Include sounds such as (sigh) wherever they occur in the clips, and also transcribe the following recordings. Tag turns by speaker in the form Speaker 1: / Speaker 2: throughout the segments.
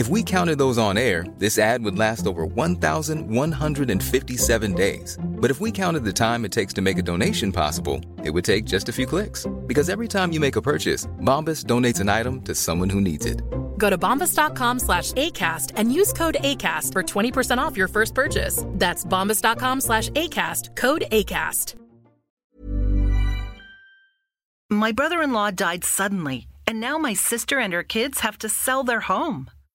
Speaker 1: If we counted those on air, this ad would last over 1,157 days. But if we counted the time it takes to make a donation possible, it would take just a few clicks. Because every time you make a purchase, Bombas donates an item to someone who needs it.
Speaker 2: Go to bombas.com slash ACAST and use code ACAST for 20% off your first purchase. That's bombas.com slash ACAST, code ACAST.
Speaker 3: My brother in law died suddenly, and now my sister and her kids have to sell their home.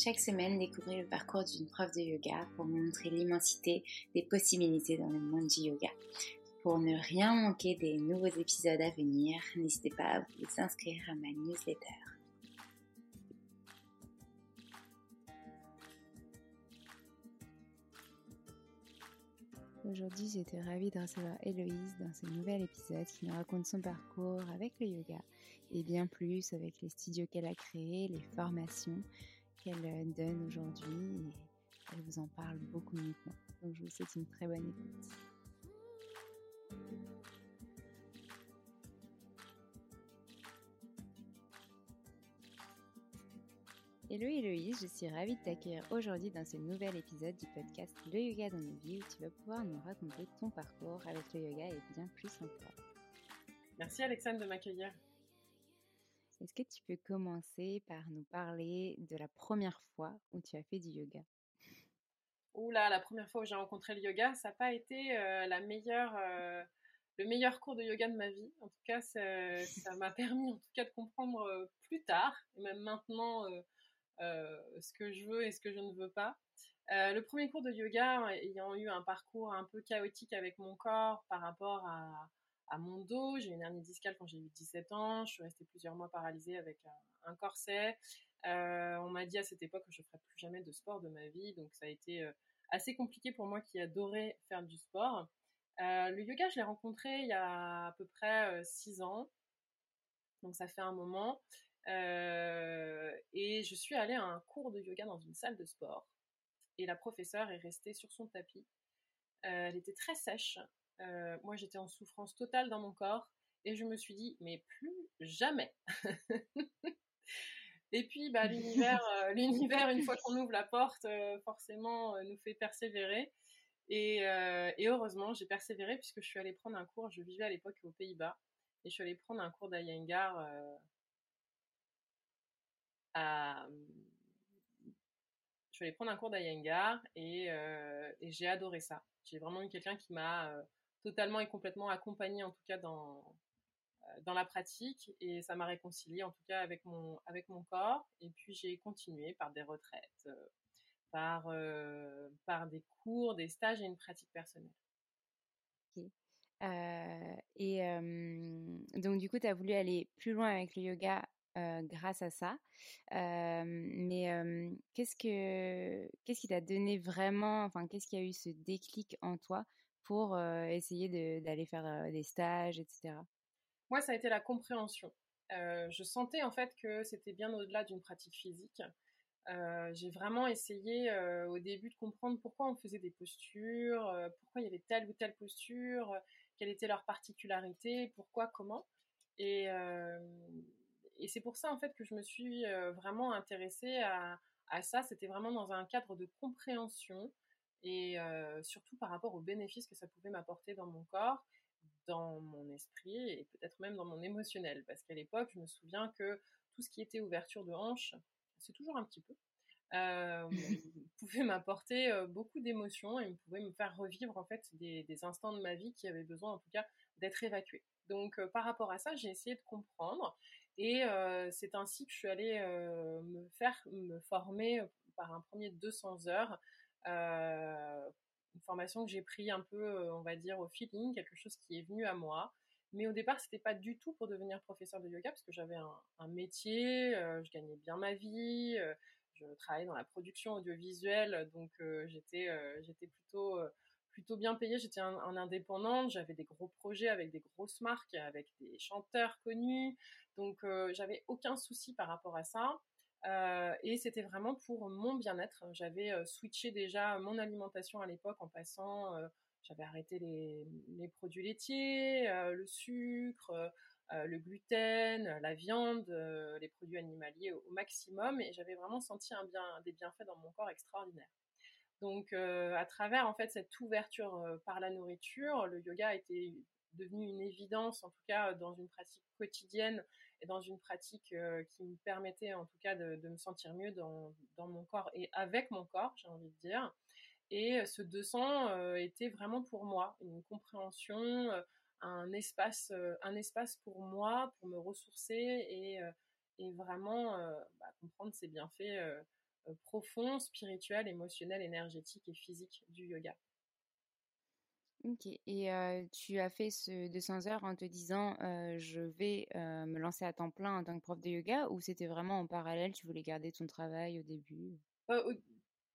Speaker 4: Chaque semaine, découvrez le parcours d'une prof de yoga pour montrer l'immensité des possibilités dans le monde du yoga. Pour ne rien manquer des nouveaux épisodes à venir, n'hésitez pas à vous inscrire à ma newsletter.
Speaker 5: Aujourd'hui, j'étais ravie de recevoir Héloïse dans ce nouvel épisode qui nous raconte son parcours avec le yoga et bien plus avec les studios qu'elle a créés, les formations qu'elle euh, donne aujourd'hui et elle vous en parle beaucoup mieux que moi. Donc je vous souhaite une très bonne écoute. Hello Héloïse, je suis ravie de t'accueillir aujourd'hui dans ce nouvel épisode du podcast Le Yoga dans nos vies où tu vas pouvoir nous raconter ton parcours avec le yoga et bien plus encore.
Speaker 6: Merci Alexandre de m'accueillir.
Speaker 5: Est-ce que tu peux commencer par nous parler de la première fois où tu as fait du yoga?
Speaker 6: Oula, la première fois où j'ai rencontré le yoga, ça n'a pas été le meilleur cours de yoga de ma vie. En tout cas, ça m'a permis en tout cas de comprendre plus tard, et même maintenant, ce que je veux et ce que je ne veux pas. Le premier cours de yoga, ayant eu un parcours un peu chaotique avec mon corps par rapport à, à mon dos, j'ai une hernie discale quand j'ai eu 17 ans, je suis restée plusieurs mois paralysée avec un, corset. Euh, on m'a dit à cette époque que je ne ferais plus jamais de sport de ma vie, donc ça a été euh, assez compliqué pour moi qui adorais faire du sport. Euh, le yoga, je l'ai rencontré il y a à peu près 6 ans, donc ça fait un moment. Et je suis allée à un cours de yoga dans une salle de sport. Et la professeure est restée sur son tapis. Elle était très sèche. Euh, moi, j'étais en souffrance totale dans mon corps. Et je me suis dit, mais plus jamais. (laughs) et puis, bah, l'univers, (laughs) l'univers, une fois qu'on ouvre la porte, forcément, nous fait persévérer. Et, et heureusement, j'ai persévéré puisque je suis allée prendre un cours. Je vivais à l'époque aux Pays-Bas et je suis allée prendre un cours d'Ayengar à je suis allée prendre un cours d'Ayengar et, et j'ai adoré ça. J'ai vraiment eu quelqu'un qui m'a totalement et complètement accompagnée en tout cas dans, dans la pratique et ça m'a réconcilié en tout cas avec mon, avec mon corps. Et puis j'ai continué par des retraites, euh, par, euh, par des cours, des stages et une pratique personnelle.
Speaker 5: Ok. Euh, et donc du coup, tu as voulu aller plus loin avec le yoga grâce à ça. mais qu'est-ce que qu'est-ce qui t'a donné vraiment, enfin qu'est-ce qui a eu ce déclic en toi pour essayer d'aller faire des stages, etc.
Speaker 6: Moi, ça a été la compréhension. Je sentais en fait que c'était bien au-delà d'une pratique physique. J'ai vraiment essayé au début de comprendre pourquoi on faisait des postures, pourquoi il y avait telle ou telle posture, quelle était leur particularité, pourquoi, comment. Et, c'est pour ça en fait que je me suis vraiment intéressée à ça. C'était vraiment dans un cadre de compréhension et surtout par rapport aux bénéfices que ça pouvait m'apporter dans mon corps dans mon esprit et peut-être même dans mon émotionnel. Parce qu'à l'époque, je me souviens que tout ce qui était ouverture de hanche, c'est toujours un petit peu, (laughs) euh, pouvait m'apporter euh, beaucoup d'émotions et pouvait me faire revivre en fait des, instants de ma vie qui avaient besoin en tout cas d'être évacués. Donc par rapport à ça, j'ai essayé de comprendre et c'est ainsi que je suis allée me faire me former par un premier 200 heures une formation que j'ai pris un peu, euh, on va dire, au feeling, quelque chose qui est venu à moi. Mais au départ, c'était pas du tout pour devenir professeur de yoga parce que j'avais un, métier, euh, je gagnais bien ma vie, euh, je travaillais dans la production audiovisuelle, donc j'étais j'étais plutôt plutôt bien payée. J'étais un, un, indépendante, j'avais des gros projets avec des grosses marques, avec des chanteurs connus, donc j'avais aucun souci par rapport à ça. Euh, et c'était vraiment pour mon bien-être. J'avais euh, switché déjà mon alimentation à l'époque en passant, euh, j'avais arrêté les, produits laitiers, le sucre, le gluten, la viande, les produits animaliers au, maximum, et j'avais vraiment senti des bienfaits dans mon corps extraordinaires. Donc, à travers en fait cette ouverture par la nourriture, le yoga été devenu une évidence, en tout cas dans une pratique quotidienne et dans une pratique euh, qui me permettait en tout cas de, me sentir mieux dans, mon corps et avec mon corps, j'ai envie de dire. Et ce 200 euh, était vraiment pour moi une compréhension, euh, un espace, un espace pour moi, pour me ressourcer et, vraiment bah, comprendre ces bienfaits profonds, spirituels, émotionnels, énergétiques et physiques du yoga.
Speaker 5: Et tu as fait ce 200 heures en te disant je vais me lancer à temps plein en tant que prof de yoga ou c'était vraiment en parallèle, tu voulais garder ton travail au début?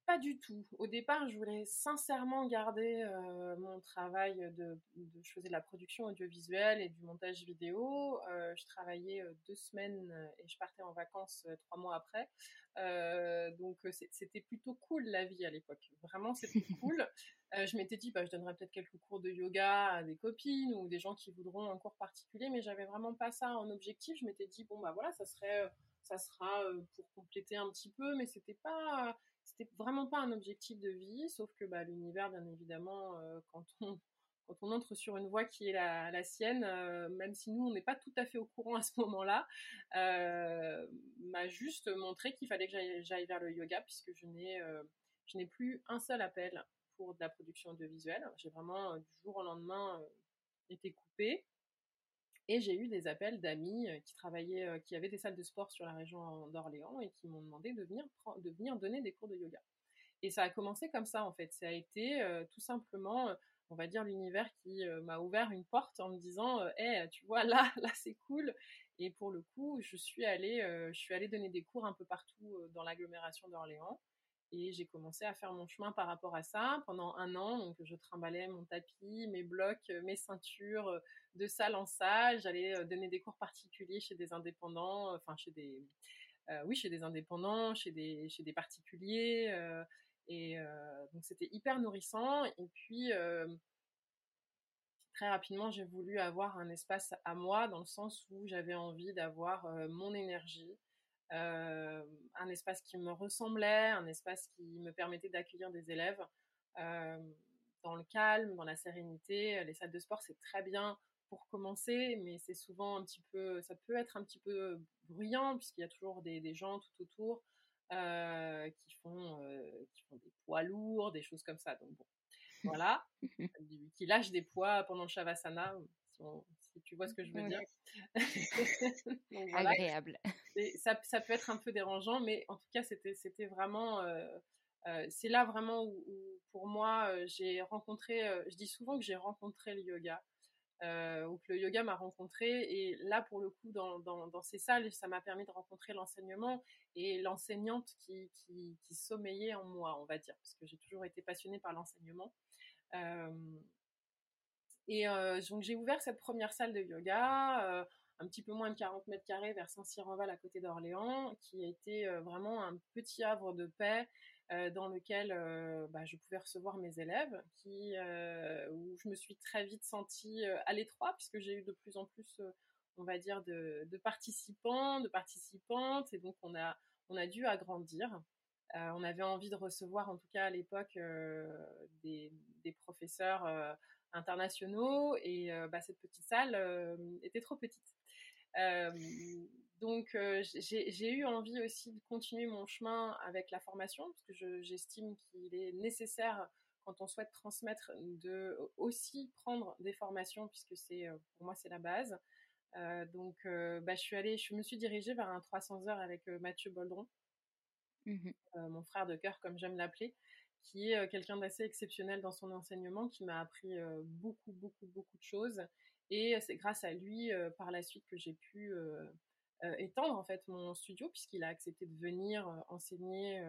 Speaker 6: Pas du tout. Au départ, je voulais sincèrement garder euh, mon travail de, de, Je faisais de la production audiovisuelle et du montage vidéo. Euh, je travaillais deux semaines et je partais en vacances trois mois après. donc c'était plutôt cool la vie à l'époque. Vraiment, c'était (laughs) cool. je m'étais dit, bah, je donnerais peut-être quelques cours de yoga à des copines ou des gens qui voudront un cours particulier, mais j'avais vraiment pas ça en objectif. Je m'étais dit, bon, bah voilà, ça serait, ça sera pour compléter un petit peu, mais c'était pas c'était vraiment pas un objectif de vie, sauf que bah, l'univers, bien évidemment, euh, quand on (laughs) quand on entre sur une voie qui est la, la sienne, euh, même si nous on n'est pas tout à fait au courant à ce moment-là, euh, m'a juste montré qu'il fallait que j'aille vers le yoga puisque je n'ai je n'ai plus un seul appel pour de la production audiovisuelle. J'ai vraiment du jour au lendemain été coupée. Et j'ai eu des appels d'amis euh, qui travaillaient, euh, qui avaient des salles de sport sur la région d'Orléans et qui m'ont demandé de venir, de venir donner des cours de yoga. Et ça a commencé comme ça en fait. Ça a été euh, tout simplement, on va dire, l'univers qui m'a ouvert une porte en me disant, hé, tu vois, là, là, c'est cool. Et pour le coup, je suis allée, je suis allée donner des cours un peu partout dans l'agglomération d'Orléans. Et j'ai commencé à faire mon chemin par rapport à ça pendant un an. Donc, je trimballais mon tapis, mes blocs, mes ceintures de salle en salle. J'allais euh, donner des cours particuliers chez des indépendants, enfin, chez des, euh, oui, chez des indépendants, chez des, chez des particuliers. Euh, et donc, c'était hyper nourrissant. Et puis, très rapidement, j'ai voulu avoir un espace à moi dans le sens où j'avais envie d'avoir mon énergie, euh, un espace qui me ressemblait, un espace qui me permettait d'accueillir des élèves. Euh, dans le calme, dans la sérénité. Les salles de sport, c'est très bien pour commencer, mais c'est souvent un petit peu, ça peut être un petit peu bruyant puisqu'il y a toujours des, gens tout autour qui font qui font des poids lourds, des choses comme ça. Donc bon, voilà, (laughs) qui lâchent des poids pendant le shavasana, si, tu vois ce que je veux dire. (laughs) (laughs)
Speaker 5: Agréable.
Speaker 6: Ça, peut être un peu dérangeant, mais en tout cas, c'était, vraiment. c'est là vraiment où, pour moi, j'ai rencontré. je dis souvent que j'ai rencontré le yoga. ou que le yoga m'a rencontré. Et là, pour le coup, dans, ces salles, ça m'a permis de rencontrer l'enseignement et l'enseignante qui, sommeillait en moi, on va dire, parce que j'ai toujours été passionnée par l'enseignement. Et donc j'ai ouvert cette première salle de yoga, un petit peu moins de 40 mètres carrés vers Saint-Cyr-en-Val à côté d'Orléans, qui a été vraiment un petit havre de paix dans lequel bah, je pouvais recevoir mes élèves, où je me suis très vite sentie à l'étroit puisque j'ai eu de plus en plus, on va dire, de, participants, de participantes, et donc on a, on a dû agrandir. on avait envie de recevoir, en tout cas à l'époque, des, professeurs internationaux et euh, bah, cette petite salle euh, était trop petite. Euh, donc j'ai eu envie aussi de continuer mon chemin avec la formation parce que j'estime qu'il est nécessaire quand on souhaite transmettre de aussi prendre des formations puisque c'est pour moi c'est la base. donc bah, je suis allée, je me suis dirigée vers un 300 heures avec Mathieu Boldron, mmh mon frère de cœur comme j'aime l'appeler, qui est quelqu'un d'assez exceptionnel dans son enseignement, qui m'a appris beaucoup, beaucoup, beaucoup de choses. Et c'est grâce à lui, par la suite, que j'ai pu étendre en fait mon studio, puisqu'il a accepté de venir enseigner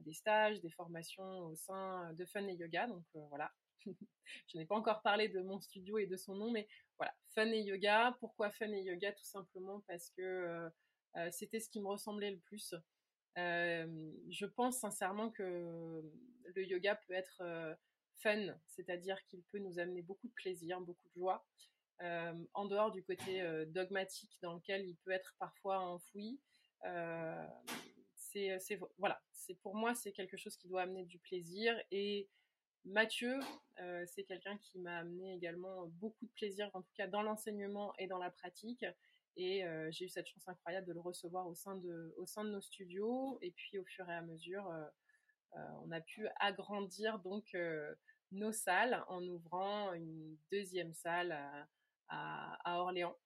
Speaker 6: des stages, des formations au sein de Fun et Yoga. Donc voilà, (laughs) je n'ai pas encore parlé de mon studio et de son nom, mais voilà, Fun et Yoga. Pourquoi Fun et Yoga? Tout simplement parce que c'était ce qui me ressemblait le plus je pense sincèrement que le yoga peut être fun, c'est-à-dire qu'il peut nous amener beaucoup de plaisir, beaucoup de joie, en dehors du côté dogmatique dans lequel il peut être parfois enfoui. c'est, voilà, c'est pour moi c'est quelque chose qui doit amener du plaisir et Mathieu, c'est quelqu'un qui m'a amené également beaucoup de plaisir, en tout cas dans l'enseignement et dans la pratique. Et j'ai eu cette chance incroyable de le recevoir au sein de, au sein de nos studios. Et puis au fur et à mesure, on a pu agrandir donc nos salles en ouvrant une deuxième salle à, à, Orléans.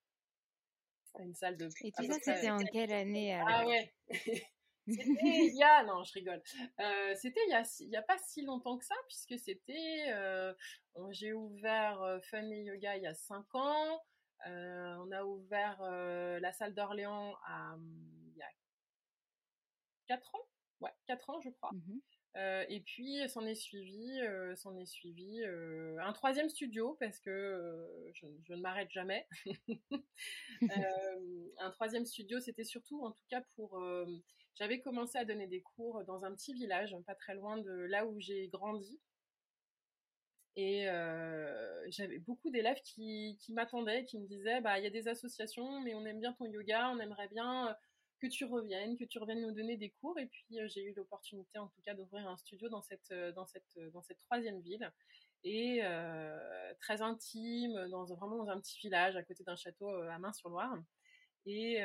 Speaker 5: Une salle de. Et tout ça, c'était en quelle année
Speaker 6: alors? Ah ouais (laughs) C'était il y a, non, je rigole. c'était il y a, il y a pas si longtemps que ça, puisque c'était, j'ai ouvert Fun et Yoga il y a 5 ans. Euh, on a ouvert euh, la salle d'Orléans il y a 4 ans? Ouais, 4 ans, je crois. Mmh euh, et puis s'en est suivi, s'en est suivi un troisième studio parce que je, ne m'arrête jamais. (laughs) un troisième studio, c'était surtout, en tout cas pour, j'avais commencé à donner des cours dans un petit village, pas très loin de là où j'ai grandi. Et j'avais beaucoup d'élèves qui, m'attendaient, qui me disaient, bah il y a des associations, mais on aime bien ton yoga, on aimerait bien que tu reviennes, que tu reviennes nous donner des cours. Et puis j'ai eu l'opportunité, en tout cas, d'ouvrir un studio dans cette dans cette dans cette troisième ville et très intime, dans vraiment dans un petit village à côté d'un château à Main-sur-Loire. Et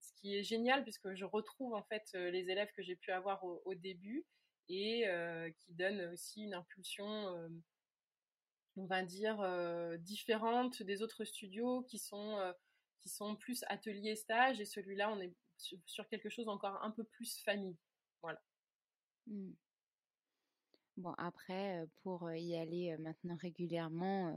Speaker 6: ce qui est génial puisque je retrouve en fait les élèves que j'ai pu avoir au début et qui donne aussi une impulsion, on va dire, différente des autres studios qui sont, qui sont plus atelier stage et celui-là, on est sur, quelque chose encore un peu plus famille. Voilà.
Speaker 5: Mmh. Bon, après, pour y aller maintenant (laughs) régulièrement,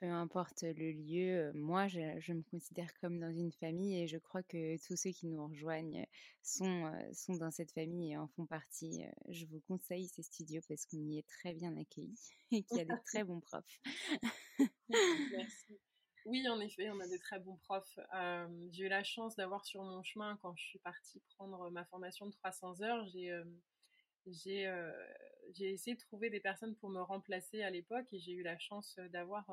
Speaker 5: peu importe le lieu, moi, je, me considère comme dans une famille et je crois que tous ceux qui nous rejoignent sont, sont dans cette famille et en font partie. Je vous conseille ces studios parce qu'on y est très bien accueillis (laughs) et qu'il y a des (laughs) très bons profs.
Speaker 6: Merci. Oui, en effet, on a des très bons profs. j'ai eu la chance d'avoir sur mon chemin, quand je suis partie prendre ma formation de 300 heures, j'ai j'ai j'ai essayé de trouver des personnes pour me remplacer à l'époque et j'ai eu la chance d'avoir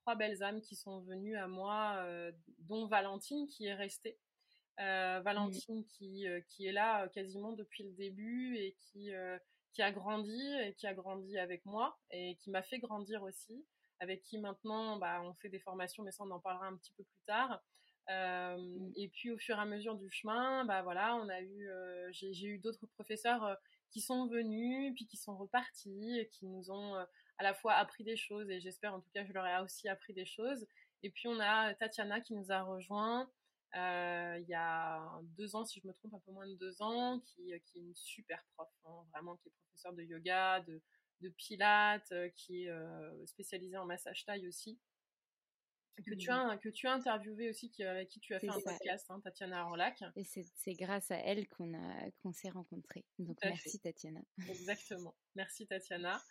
Speaker 6: trois belles âmes qui sont venues à moi, dont Valentine qui est restée. Valentine qui, qui est là quasiment depuis le début et qui, qui a grandi et qui a grandi avec moi et qui m'a fait grandir aussi, avec qui maintenant bah, on fait des formations, mais ça on en parlera un petit peu plus tard. Mmh. Et puis au fur et à mesure du chemin, bah voilà, on a eu, j'ai eu d'autres professeurs qui sont venus, puis qui sont repartis, qui nous ont à la fois appris des choses, et j'espère en tout cas je leur ai aussi appris des choses. Et puis on a Tatiana qui nous a rejoint il y a deux ans, si je me trompe, un peu moins de deux ans, qui, qui est une super prof, hein, vraiment, qui est professeur de yoga, de, de pilates, qui est spécialisée en massage taille aussi. Que tu as que tu as interviewé aussi qui, avec qui tu as fait un podcast hein, Tatiana Orlac.
Speaker 5: Et c'est grâce à elle qu'on a qu'on s'est rencontrés. Donc merci Tatiana. (laughs)
Speaker 6: Exactement. Merci Tatiana.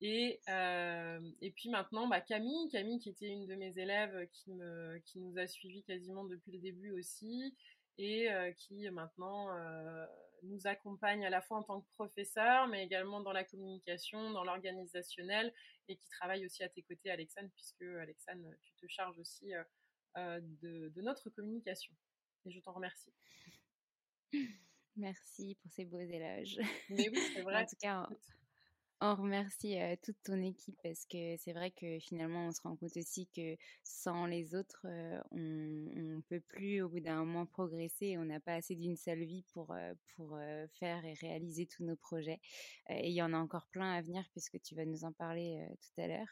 Speaker 6: Et euh, et puis maintenant bah, Camille. Camille qui était une de mes élèves qui me qui nous a suivis quasiment depuis le début aussi. Et euh, qui maintenant euh, nous accompagne à la fois en tant que professeur, mais également dans la communication, dans l'organisationnel, et qui travaille aussi à tes côtés, Alexandre, puisque Alexandre, tu te charges aussi euh, euh, de, de, notre communication. Et je t'en remercie.
Speaker 5: Merci pour ces beaux éloges.
Speaker 6: Mais oui, c'est (laughs) vrai.
Speaker 5: en tout cas, on remercie toute ton équipe parce que c'est vrai que finalement on se rend compte aussi que sans les autres on, ne peut plus au bout d'un moment progresser. On n'a pas assez d'une seule vie pour pour faire et réaliser tous nos projets. Et il y en a encore plein à venir puisque tu vas nous en parler tout à l'heure.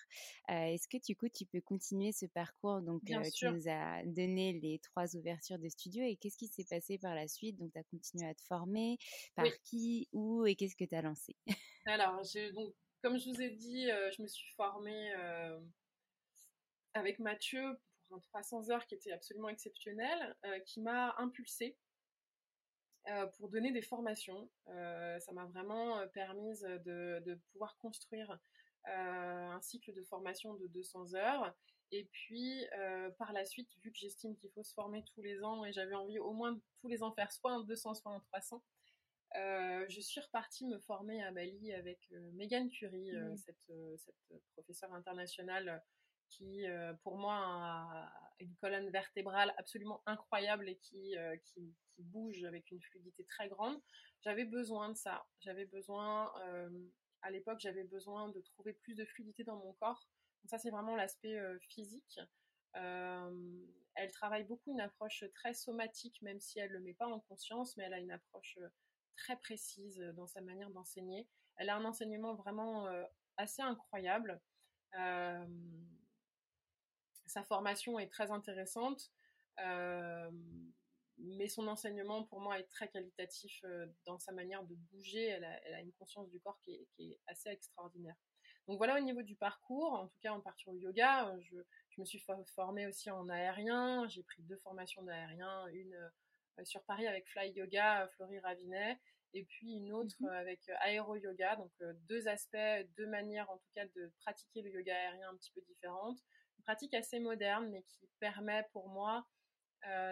Speaker 5: Est-ce que du coup tu peux continuer ce parcours? Donc tu nous as donné les trois ouvertures de studio et qu'est-ce qui s'est passé par la suite? Donc tu as continué à te former. Par qui? Où? Et qu'est-ce que tu as lancé?
Speaker 6: Alors donc, comme je vous ai dit, euh, je me suis formée euh, avec Mathieu pour un 300 heures qui était absolument exceptionnel, euh, qui m'a impulsée pour donner des formations. ça m'a vraiment permis de, de, pouvoir construire un cycle de formation de 200 heures. Et puis, par la suite, vu que j'estime qu'il faut se former tous les ans et j'avais envie au moins tous les ans faire soit un 200, soit un 300, euh, je suis repartie me former à Bali avec euh, Megan Curie, euh, cette, cette, professeure internationale qui, pour moi, a une colonne vertébrale absolument incroyable et qui, qui, qui, bouge avec une fluidité très grande. J'avais besoin de ça. J'avais besoin, à l'époque, j'avais besoin de trouver plus de fluidité dans mon corps. Donc ça, c'est vraiment l'aspect physique. elle travaille beaucoup une approche très somatique, même si elle ne le met pas en conscience, mais elle a une approche très précise euh, dans sa manière d'enseigner. Elle a un enseignement vraiment euh, assez incroyable. Euh, sa formation est très intéressante, mais son enseignement pour moi est très qualitatif dans sa manière de bouger. Elle a, une conscience du corps qui est, assez extraordinaire. Donc voilà au niveau du parcours, en tout cas en partie au yoga, je, je me suis formée aussi en aérien, j'ai pris deux formations d'aérien, une euh, sur Paris avec Fly Yoga, euh, Florie Ravinet, et puis une autre mhm. euh, avec Aero Yoga, donc deux aspects, deux manières en tout cas de pratiquer le yoga aérien un petit peu différentes. Une pratique assez moderne, mais qui permet pour moi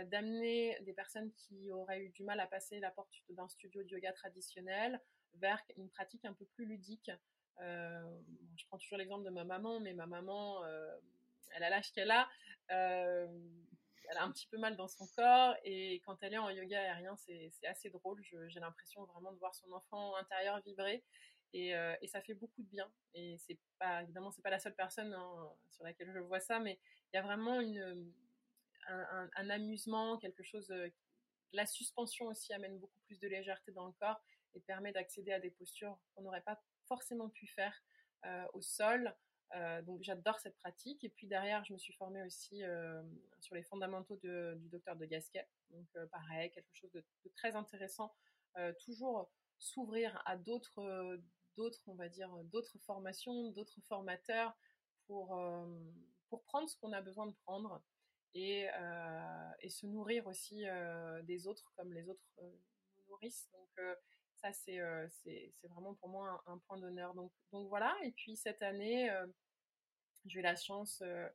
Speaker 6: d'amener des personnes qui auraient eu du mal à passer la porte d'un studio de yoga traditionnel vers une pratique un peu plus ludique. je prends toujours l'exemple de ma maman, mais ma maman, elle a l'âge qu'elle a elle a un petit peu mal dans son corps et quand elle est en yoga aérien, c'est assez drôle. J'ai l'impression vraiment de voir son enfant intérieur vibrer et, euh, et, ça fait beaucoup de bien. Et c'est pas évidemment c'est pas la seule personne hein, sur laquelle je vois ça, mais il y a vraiment un, amusement, quelque chose. Euh, la suspension aussi amène beaucoup plus de légèreté dans le corps et permet d'accéder à des postures qu'on n'aurait pas forcément pu faire euh, au sol. Euh, donc j'adore cette pratique. Et puis derrière, je me suis formée aussi euh, sur les fondamentaux du docteur de Gasquet. Donc euh, pareil, quelque chose de, très intéressant. toujours s'ouvrir à d'autres, d'autres, on va dire, d'autres formations, d'autres formateurs pour, pour prendre ce qu'on a besoin de prendre et, se nourrir aussi des autres comme les autres nous nourrissent. Ça, c'est euh, vraiment pour moi un, point d'honneur. Donc, voilà, et puis cette année, euh, j'ai eu la chance, euh,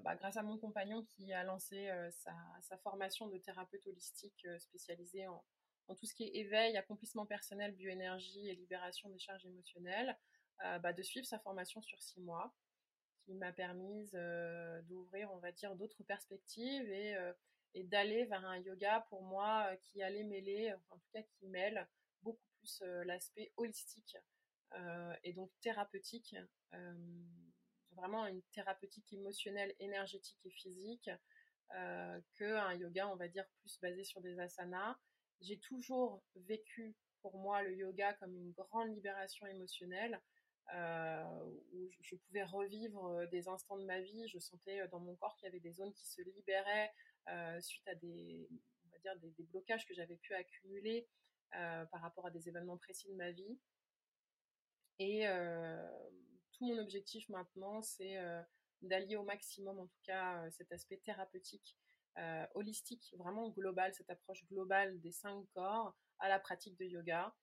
Speaker 6: bah, grâce à mon compagnon qui a lancé sa, formation de thérapeute holistique spécialisée en, tout ce qui est éveil, accomplissement personnel, bioénergie et libération des charges émotionnelles, bah, de suivre sa formation sur six mois, qui m'a permise d'ouvrir, on va dire, d'autres perspectives et d'aller vers un yoga pour moi qui allait mêler, en tout cas qui mêle beaucoup plus l'aspect holistique et donc thérapeutique, vraiment une thérapeutique émotionnelle, énergétique et physique, qu'un yoga, on va dire, plus basé sur des asanas. J'ai toujours vécu pour moi le yoga comme une grande libération émotionnelle. où je pouvais revivre des instants de ma vie. Je sentais dans mon corps qu'il y avait des zones qui se libéraient suite à des, on va dire, des, des blocages que j'avais pu accumuler par rapport à des événements précis de ma vie. Et tout mon objectif maintenant, c'est d'allier au maximum, en tout cas, cet aspect thérapeutique, holistique, vraiment global, cette approche globale des cinq corps à la pratique de yoga.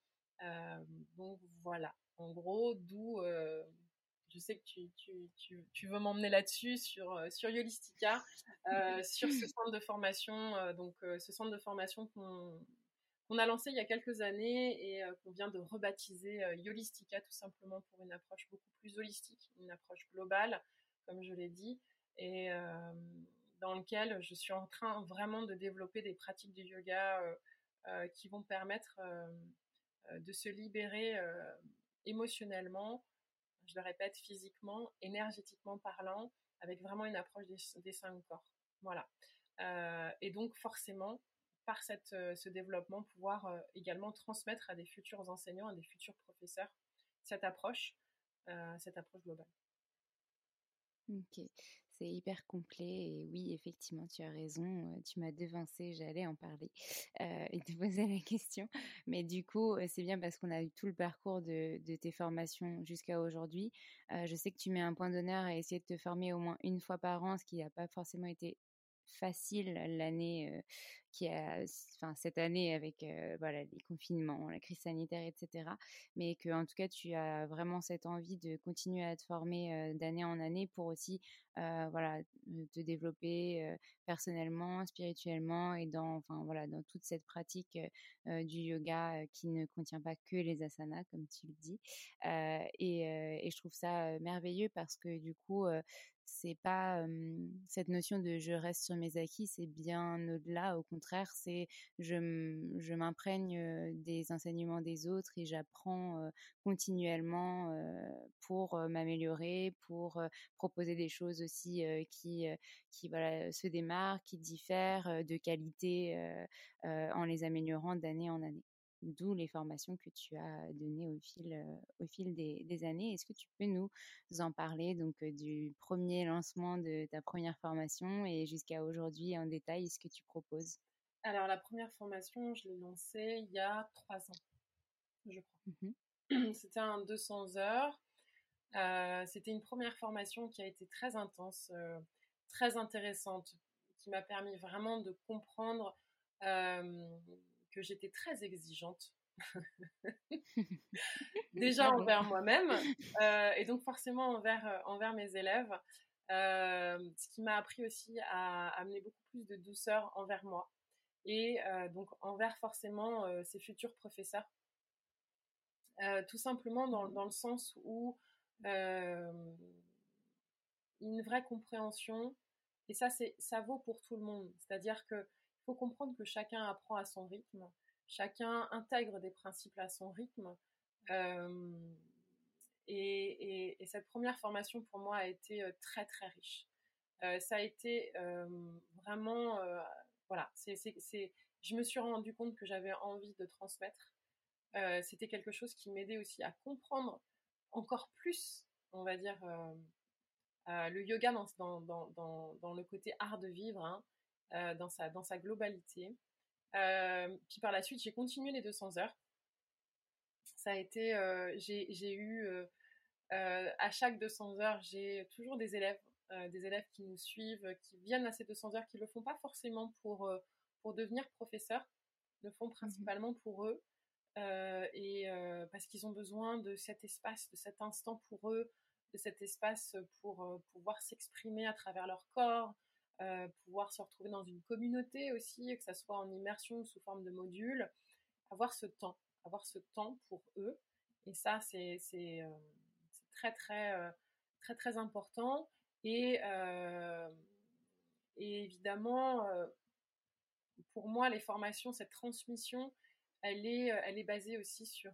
Speaker 6: donc voilà, en gros, d'où je sais que tu, tu, tu, tu veux m'emmener là-dessus sur, sur Yolistica, sur (laughs) ce centre de formation, donc ce centre de formation qu'on qu'on a lancé il y a quelques années et euh, qu'on vient de rebaptiser euh, Yolistica tout simplement pour une approche beaucoup plus holistique, une approche globale, comme je l'ai dit, et euh, dans lequel je suis en train vraiment de développer des pratiques du yoga qui vont permettre de se libérer émotionnellement, je le répète, physiquement, énergétiquement parlant, avec vraiment une approche des, cinq corps. Voilà. et donc forcément, par euh, ce développement, pouvoir euh, également transmettre à des futurs enseignants, à des futurs professeurs, cette approche, euh, cette approche globale.
Speaker 5: Ok, c'est hyper complet et oui, effectivement, tu as raison. Tu m'as devancé, j'allais en parler et te poser la question. Mais du coup, c'est bien parce qu'on a eu tout le parcours de, de tes formations jusqu'à aujourd'hui. je sais que tu mets un point d'honneur à essayer de te former au moins une fois par an, ce qui n'a pas forcément été facile l'année qui a, enfin cette année avec voilà les confinements, la crise sanitaire, etc. Mais que en tout cas tu as vraiment cette envie de continuer à te former d'année en année pour aussi voilà te développer personnellement, spirituellement et dans enfin voilà dans toute cette pratique du yoga qui ne contient pas que les asanas comme tu le dis. Et, et, je trouve ça merveilleux parce que du coup c'est pas cette notion de je reste sur mes acquis, c'est bien au-delà. Au contraire, c'est je m'imprègne des enseignements des autres et j'apprends continuellement pour m'améliorer, pour proposer des choses aussi qui qui voilà se démarquent, qui diffèrent de qualité en les améliorant d'année en année d'où les formations que tu as données au fil, euh, au fil des, années. Est-ce que tu peux nous en parler donc euh, du premier lancement de ta première formation et jusqu'à aujourd'hui en détail ce que tu proposes?
Speaker 6: Alors la première formation, je l'ai lancée il y a trois ans, je crois. Mmh (clears throat) C'était un 200 heures. Euh, c'était une première formation qui a été très intense, très intéressante, qui m'a permis vraiment de comprendre que j'étais très exigeante. (laughs) Déjà envers moi-même euh, et donc forcément envers, euh, envers mes élèves. Euh, ce qui m'a appris aussi à amener beaucoup plus de douceur envers moi et donc envers forcément ses futurs professeurs. tout simplement dans, dans, le sens où une vraie compréhension, et ça, c'est, ça vaut pour tout le monde. C'est-à-dire que faut comprendre que chacun apprend à son rythme, chacun intègre des principes à son rythme. Euh, et, cette première formation pour moi a été euh, très très riche. Euh, ça a été vraiment, voilà, c'est, je me suis rendu compte que j'avais envie de transmettre. c'était quelque chose qui m'aidait aussi à comprendre encore plus, on va dire, le yoga dans, le côté art de vivre. Hein. Euh, dans, sa, dans sa globalité. Euh, puis par la suite, j'ai continué les 200 heures. Ça a été, euh, j'ai eu, à chaque 200 heures, j'ai toujours des élèves, des élèves qui nous suivent, qui viennent à ces 200 heures, qui le font pas forcément pour, pour devenir professeurs, le font mmh principalement pour eux. et parce qu'ils ont besoin de cet espace, de cet instant pour eux, de cet espace pour pouvoir s'exprimer à travers leur corps, euh, pouvoir se retrouver dans une communauté aussi, que ça soit en immersion ou sous forme de module, avoir ce temps, avoir ce temps pour eux. Et ça, c'est euh, très très euh, très très important. Et, et évidemment, pour moi, les formations, cette transmission, elle est, elle est basée aussi sur,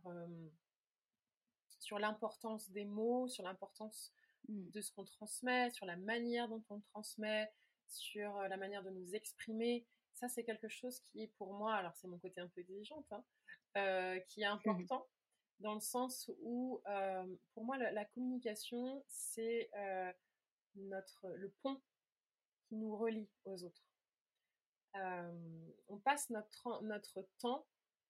Speaker 6: sur l'importance des mots, sur l'importance
Speaker 5: Mmh.
Speaker 6: de ce qu'on transmet, sur la manière dont on transmet, sur la manière de nous exprimer. Ça, c'est quelque chose qui est pour moi, alors c'est mon côté un peu exigeante, hein, qui est important dans le sens où, pour moi, la, la communication, c'est notre le pont qui nous relie aux autres. on passe notre, notre temps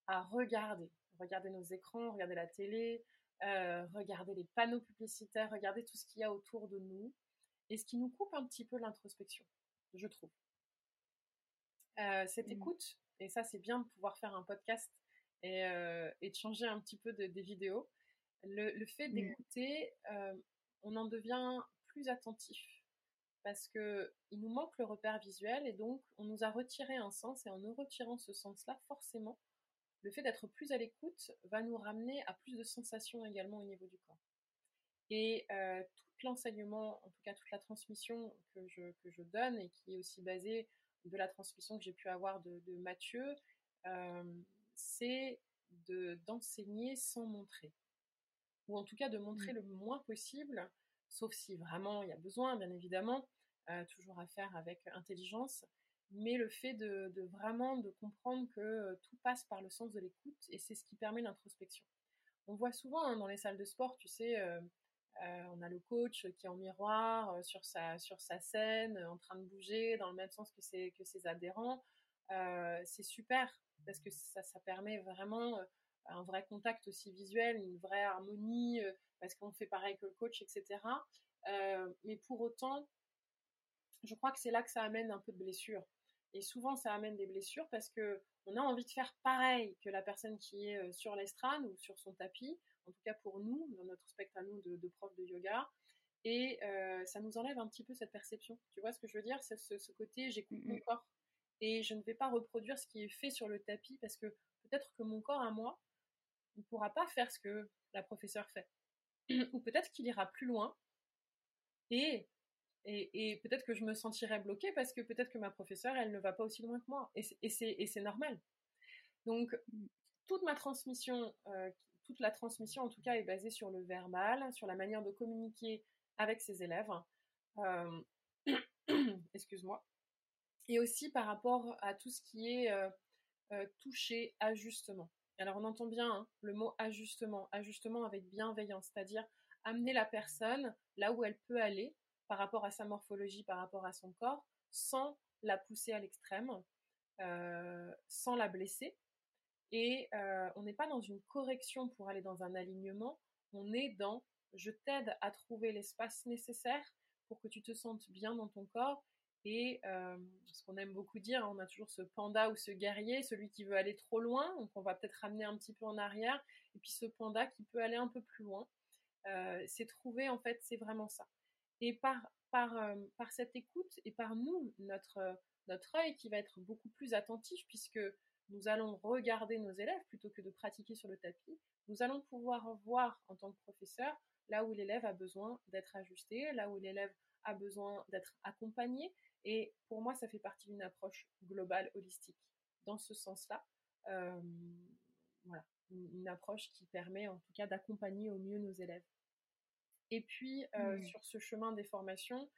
Speaker 6: à regarder, regarder nos écrans, regarder la télé, regarder les panneaux publicitaires, regarder tout ce qu'il y a autour de nous, et ce qui nous coupe un petit peu l'introspection, je trouve. Euh, cette mmh. écoute, et ça c'est bien de pouvoir faire un podcast et, euh, et de changer un petit peu de, des vidéos, le, le fait mmh. d'écouter, on en devient plus attentif parce que il nous manque le repère visuel et donc on nous a retiré un sens et en nous retirant ce sens-là, forcément, le fait d'être plus à l'écoute va nous ramener à plus de sensations également au niveau du corps. Et euh, tout l'enseignement, en tout cas toute la transmission que je, que je donne et qui est aussi basée de la transmission que j'ai pu avoir de, de Mathieu, euh, c'est d'enseigner sans montrer. Ou en tout cas de montrer mmh. le moins possible, sauf si vraiment il y a besoin, bien évidemment, euh, toujours à faire avec intelligence, mais le fait de, vraiment de comprendre que tout passe par le sens de l'écoute et c'est ce qui permet l'introspection. On voit souvent hein, dans les salles de sport, tu sais, on a le coach qui est en miroir sur, sa, sur sa scène, en train de bouger dans le même sens que ses, adhérents. c'est super parce que ça, ça permet vraiment un vrai contact aussi visuel, une vraie harmonie, parce qu'on fait pareil que le coach, etc. mais pour autant, je crois que c'est là que ça amène un peu de blessure. Et souvent, ça amène des blessures parce que on a envie de faire pareil que la personne qui est euh, sur l'estrade ou sur son tapis, en tout cas pour nous, dans notre spectre à nous de, de prof de yoga. Et euh, ça nous enlève un petit peu cette perception. Tu vois ce que je veux dire? C'est ce, côté, j'écoute mon corps et je ne vais pas reproduire ce qui est fait sur le tapis parce que peut-être que mon corps à moi ne pourra pas faire ce que la professeure fait. (clears throat) ou peut-être qu'il ira plus loin et et, peut-être que je me sentirais bloquée parce que peut-être que ma professeure, elle ne va pas aussi loin que moi. Et c'est normal. Donc, toute ma transmission, euh, toute la transmission en tout cas est basée sur le verbal, sur la manière de communiquer avec ses élèves. Euh, (clears throat) excuse-moi. Et aussi par rapport à tout ce qui est euh, touché, ajustement. Alors on entend bien hein, le mot ajustement, ajustement avec bienveillance, c'est-à-dire amener la personne là où elle peut aller par rapport à sa morphologie, par rapport à son corps, sans la pousser à l'extrême, euh, sans la blesser. Et euh, on n'est pas dans une correction pour aller dans un alignement, on est dans je t'aide à trouver l'espace nécessaire pour que tu te sentes bien dans ton corps. Et euh, ce qu'on aime beaucoup dire, on a toujours ce panda ou ce guerrier, celui qui veut aller trop loin, donc on va peut-être ramener un petit peu en arrière, et puis ce panda qui peut aller un peu plus loin. c'est trouver, en fait, c'est vraiment ça. Et par, par, euh, par cette écoute et par nous, notre, euh, notre œil qui va être beaucoup plus attentif puisque nous allons regarder nos élèves plutôt que de pratiquer sur le tapis, nous allons pouvoir voir en tant que professeur là où l'élève a besoin d'être ajusté, là où l'élève a besoin d'être accompagné. Et pour moi, ça fait partie d'une approche globale, holistique. Dans ce sens-là, euh, voilà, une approche qui permet en tout cas d'accompagner au mieux nos élèves. Et puis, euh, mmh. sur ce chemin des formations,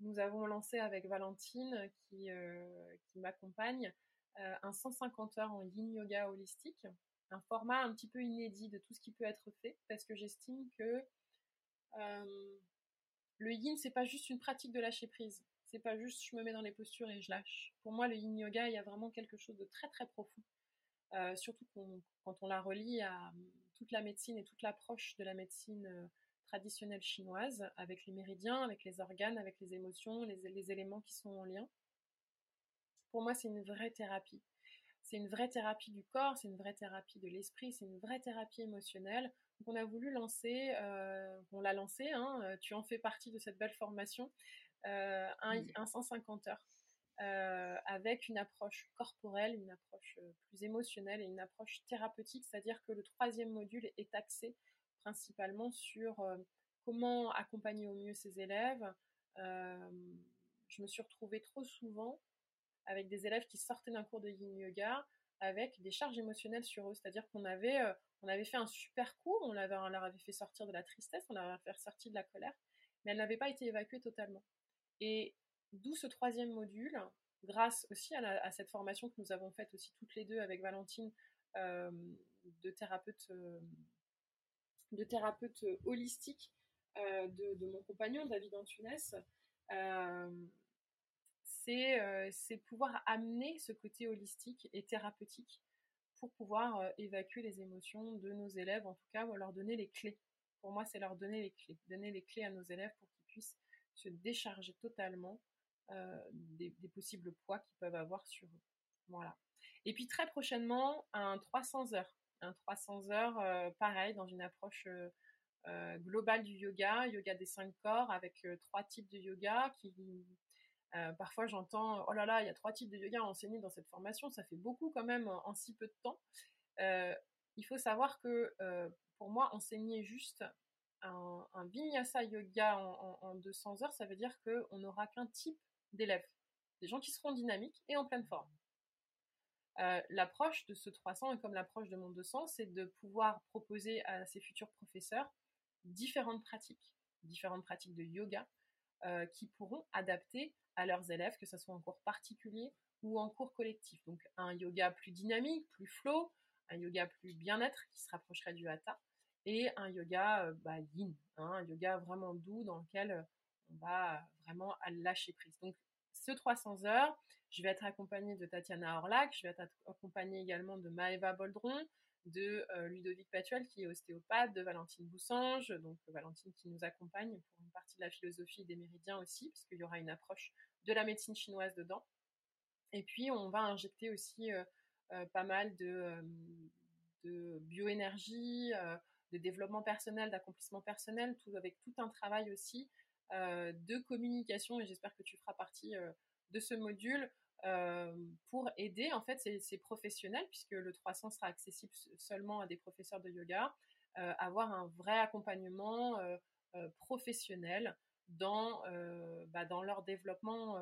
Speaker 6: nous avons lancé avec Valentine, qui, euh, qui m'accompagne, euh, un 150 heures en yin yoga holistique, un format un petit peu inédit de tout ce qui peut être fait, parce que j'estime que le yin, c'est pas juste une pratique de lâcher prise. C'est pas juste je me mets dans les postures et je lâche. Pour moi, le yin yoga, il y a vraiment quelque chose de très très profond. surtout quand on la relie à toute la médecine et toute l'approche de la médecine traditionnelle chinoise, avec les méridiens, avec les organes, avec les émotions, les, éléments qui sont en lien. Pour moi, c'est une vraie thérapie. C'est une vraie thérapie du corps, c'est une vraie thérapie de l'esprit, c'est une vraie thérapie émotionnelle. Donc on a voulu lancer, euh, on l'a lancé, hein, euh, tu en fais partie de cette belle formation, euh, un, 150 heures. avec une approche corporelle, une approche plus émotionnelle et une approche thérapeutique, c'est-à-dire que le troisième module est axé principalement sur comment accompagner au mieux ses élèves. Je me suis retrouvée trop souvent avec des élèves qui sortaient d'un cours de yin yoga avec des charges émotionnelles sur eux. C'est-à-dire qu'on avait, on avait fait un super cours, on, avait, on leur avait fait sortir de la tristesse, on leur avait fait sortir de la colère, mais elles n'avaient pas été évacuées totalement. Et d'où ce troisième module, grâce aussi à, cette formation que nous avons faite aussi toutes les deux avec Valentine de thérapeute de thérapeute holistique de, mon compagnon David Antunes, c'est pouvoir amener ce côté holistique et thérapeutique pour pouvoir évacuer les émotions de nos élèves, en tout cas, ou leur donner les clés. Pour moi, c'est leur donner les clés, donner les clés à nos élèves pour qu'ils puissent se décharger totalement des, des, possibles poids qu'ils peuvent avoir sur eux. Voilà. Et puis très prochainement, un 300 heures. Un 300 heures, pareil, dans une approche globale du yoga, yoga des cinq corps, avec trois types de yoga qui parfois j'entends oh là là il y a trois types de yoga enseignés dans cette formation ça fait beaucoup quand même en, si peu de temps. Il faut savoir que pour moi enseigner juste un, vinyasa yoga en, en, 200 heures ça veut dire qu'on n'aura qu'un type d'élèves. Des gens qui seront dynamiques et en pleine forme. L'approche de ce 300 et comme l'approche de mon 200 c'est de pouvoir proposer à ces futurs professeurs différentes pratiques différentes pratiques de yoga qui pourront adapter à leurs élèves, que ce soit en cours particulier ou en cours collectif. Donc un yoga plus dynamique, plus flow, un yoga plus bien-être qui se rapprocherait du hatha, et un yoga euh, bah, yin, hein, un yoga vraiment doux dans lequel euh, on va vraiment lâcher prise. Donc ce 300 heures, je vais être accompagnée de Tatiana Orlac, je vais être accompagnée également de Maëva Boldron, de euh, Ludovic Patuel qui est ostéopathe, de Valentine Boussange, donc Valentine qui nous accompagne pour partie de la philosophie des méridiens aussi, puisqu'il y aura une approche de la médecine chinoise dedans. Et puis on va injecter aussi euh, euh, pas mal de, de bioénergie, de développement personnel, d'accomplissement personnel, tout avec tout un travail aussi de communication. Et j'espère que tu feras partie de ce module euh, pour aider en fait ces, professionnels, puisque le 300 sera accessible seulement à des professeurs de yoga, euh, avoir un vrai accompagnement euh, professionnel dans, bah, dans leur développement,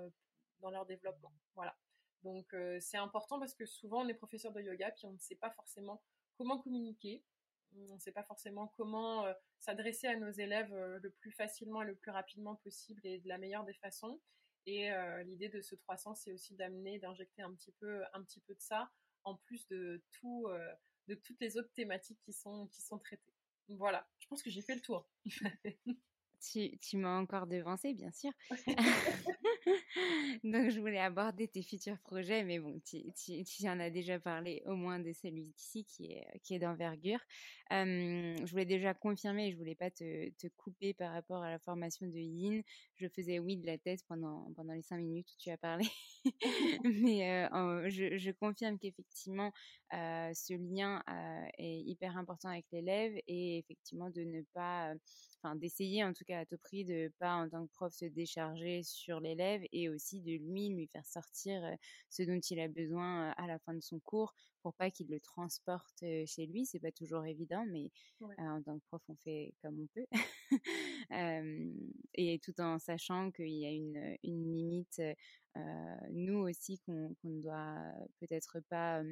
Speaker 6: dans leur développement. Voilà. Donc c'est important parce que souvent on est professeur de yoga puis on ne sait pas forcément comment communiquer, on ne sait pas forcément comment s'adresser à nos élèves le plus facilement et le plus rapidement possible et de la meilleure des façons. Et euh, l'idée de ce 300, c'est aussi d'amener, d'injecter un petit peu, un petit peu de ça, en plus de tout, euh, de toutes les autres thématiques qui sont, qui sont traitées. Voilà, je pense que j'ai fait le tour.
Speaker 5: Tu, tu m'as encore devancé, bien sûr. (laughs) (laughs) Donc, je voulais aborder tes futurs projets, mais bon, tu, tu, tu en as déjà parlé au moins de celui-ci qui est, qui est d'envergure. je voulais déjà confirmer, je voulais pas te, te, couper par rapport à la formation de Yin. Je faisais oui de la thèse pendant, pendant les cinq minutes où tu as parlé. (laughs) (laughs) mais je, je, confirme qu'effectivement, ce lien est hyper important avec l'élève et effectivement de ne pas, enfin, d'essayer en tout cas à tout prix de pas en tant que prof se décharger sur l'élève et aussi de lui lui faire sortir ce dont il a besoin à la fin de son cours pour pas qu'il le transporte chez lui. C'est pas toujours évident, mais en tant que prof, on fait comme on peut. (laughs) et tout en sachant qu'il y a une, une limite, nous aussi, qu'on ne doit peut-être pas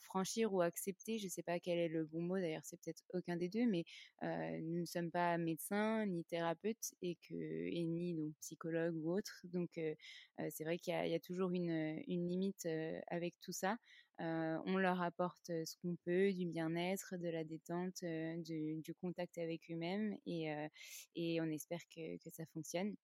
Speaker 5: franchir ou accepter, je ne sais pas quel est le bon mot, d'ailleurs c'est peut-être aucun des deux, mais nous ne sommes pas médecins ni thérapeutes et, que, et ni donc psychologues ou autres. Donc c'est vrai qu'il y, a toujours une, limite avec tout ça. on leur apporte ce qu'on peut, du bien-être, de la détente, du, contact avec eux-mêmes et, on espère que ça fonctionne.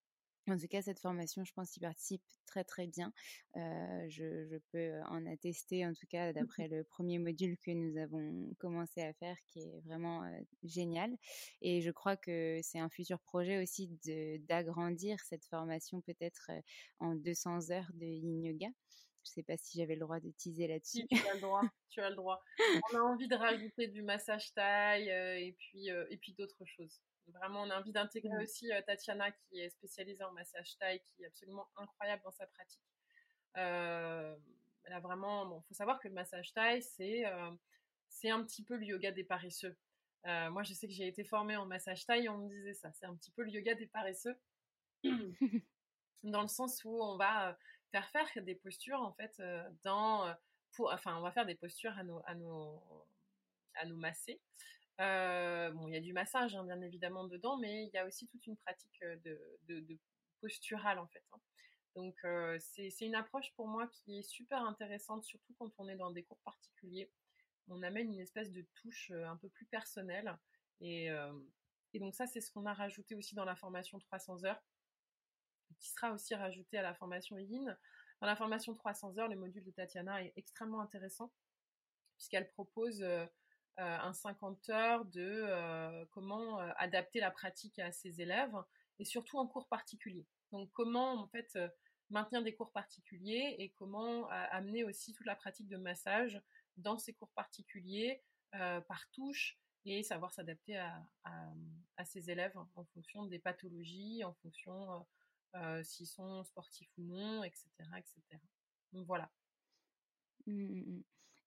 Speaker 5: En tout cas, cette formation, je pense qu'il participe très très bien. Euh, je, je, peux en attester, en tout cas, d'après le premier module que nous avons commencé à faire, qui est vraiment euh, génial. Et je crois que c'est un futur projet aussi d'agrandir cette formation peut-être euh, en 200 heures de yin yoga. Je sais pas si j'avais le droit de teaser là-dessus.
Speaker 6: Si, tu as le droit. tu as le droit. On a envie de rajouter du massage taille et puis et puis d'autres choses. Vraiment, on a envie d'intégrer mmh. aussi euh, Tatiana, qui est spécialisée en massage taille, qui est absolument incroyable dans sa pratique. Euh, elle a vraiment, bon, faut savoir que le massage c'est euh, c'est un petit peu le yoga des paresseux. moi, je sais que j'ai été formée en massage taille, on me disait ça. C'est un petit peu le yoga des paresseux, dans le sens où on va faire faire des postures en fait dans pour, enfin, on va faire des postures à nos, à nos, à nos massés. bon, il y a du massage, hein, bien évidemment, dedans, mais il y a aussi toute une pratique de, de, posturale, en fait. Hein. Donc, c'est une approche pour moi qui est super intéressante, surtout quand on est dans des cours particuliers. On amène une espèce de touche un peu plus personnelle. Et, et donc, ça, c'est ce qu'on a rajouté aussi dans la formation 300 heures, qui sera aussi rajouté à la formation Yin. Dans la formation 300 heures, le module de Tatiana est extrêmement intéressant, puisqu'elle propose un 50 heures de comment adapter la pratique à ses élèves, et surtout en cours particulier. Donc comment en fait euh, maintenir des cours particuliers et comment euh, amener aussi toute la pratique de massage dans ces cours particuliers euh, par touche et savoir s'adapter à, ses élèves en fonction des pathologies, en fonction s'ils sont sportifs ou non, etc. etc. Donc voilà.
Speaker 5: Mmh,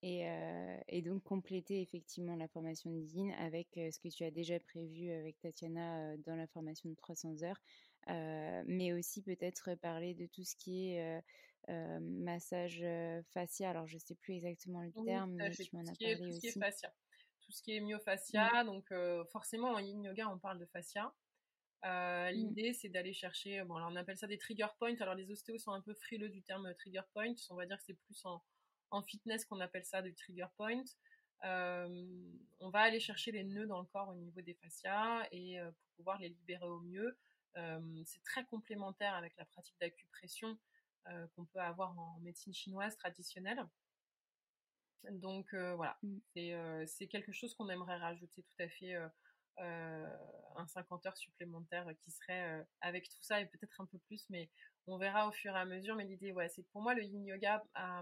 Speaker 5: mmh, mmh. Et, donc compléter effectivement la formation de avec ce que tu as déjà prévu avec Tatiana dans la formation de 300 heures, mais aussi peut-être parler de tout ce qui est massage fascia. Alors je sais plus exactement le terme, mais tu m'en as parlé
Speaker 6: tout
Speaker 5: aussi.
Speaker 6: Ce qui est fascia. Tout ce qui est myofascia, donc forcément en yin yoga on parle de fascia. Mmh. L'idée, c'est d'aller chercher, bon, alors on appelle ça des trigger points. Alors, les ostéos sont un peu frileux du terme trigger points. On va dire que c'est plus en, en fitness qu'on appelle ça du trigger point. Euh, on va aller chercher les nœuds dans le corps au niveau des fascias et euh, pour pouvoir les libérer au mieux. Euh, c'est très complémentaire avec la pratique d'acupression qu'on peut avoir en médecine chinoise traditionnelle. Donc voilà, mmh. c'est quelque chose qu'on aimerait rajouter tout à fait un 50 heures supplémentaire qui serait avec tout ça et peut-être un peu plus, mais on verra au fur et à mesure. Mais l'idée, ouais, c'est que pour moi, le yin yoga a,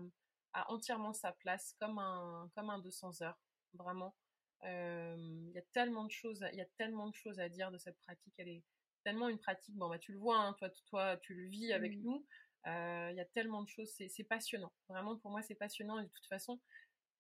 Speaker 6: a entièrement sa place comme un, comme un 200 heures, vraiment. Il y a tellement de choses, il y a tellement de choses à dire de cette pratique. Elle est tellement une pratique. Bon, bah, tu le vois, hein, toi, toi, tu le vis avec mmh. nous. Il y a tellement de choses, c'est passionnant. Vraiment, pour moi, c'est passionnant. Et de toute façon,